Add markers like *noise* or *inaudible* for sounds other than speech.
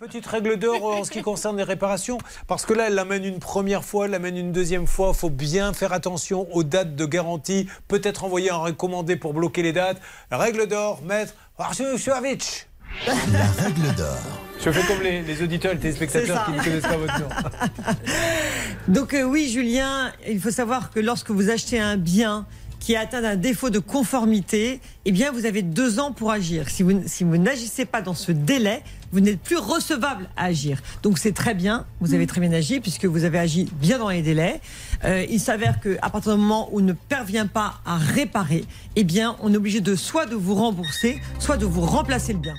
petite règle d'or en ce qui concerne les réparations Parce que là, elle l'amène une première fois, elle l'amène une deuxième fois. Il faut bien faire attention aux dates de garantie. Peut-être envoyer un recommandé pour bloquer les dates. Règle d'or, maître Arsuchovic. La règle d'or. Je fais comme les, auditeurs et les téléspectateurs qui ne connaissent pas votre nom. *laughs* Donc euh, oui, Julien, il faut savoir que lorsque vous achetez un bien, qui atteint un défaut de conformité, eh bien, vous avez deux ans pour agir. Si vous, si vous n'agissez pas dans ce délai, vous n'êtes plus recevable à agir. Donc c'est très bien, vous avez très bien agi puisque vous avez agi bien dans les délais. Euh, il s'avère qu'à partir du moment où on ne parvient pas à réparer, eh bien, on est obligé de soit de vous rembourser, soit de vous remplacer le bien.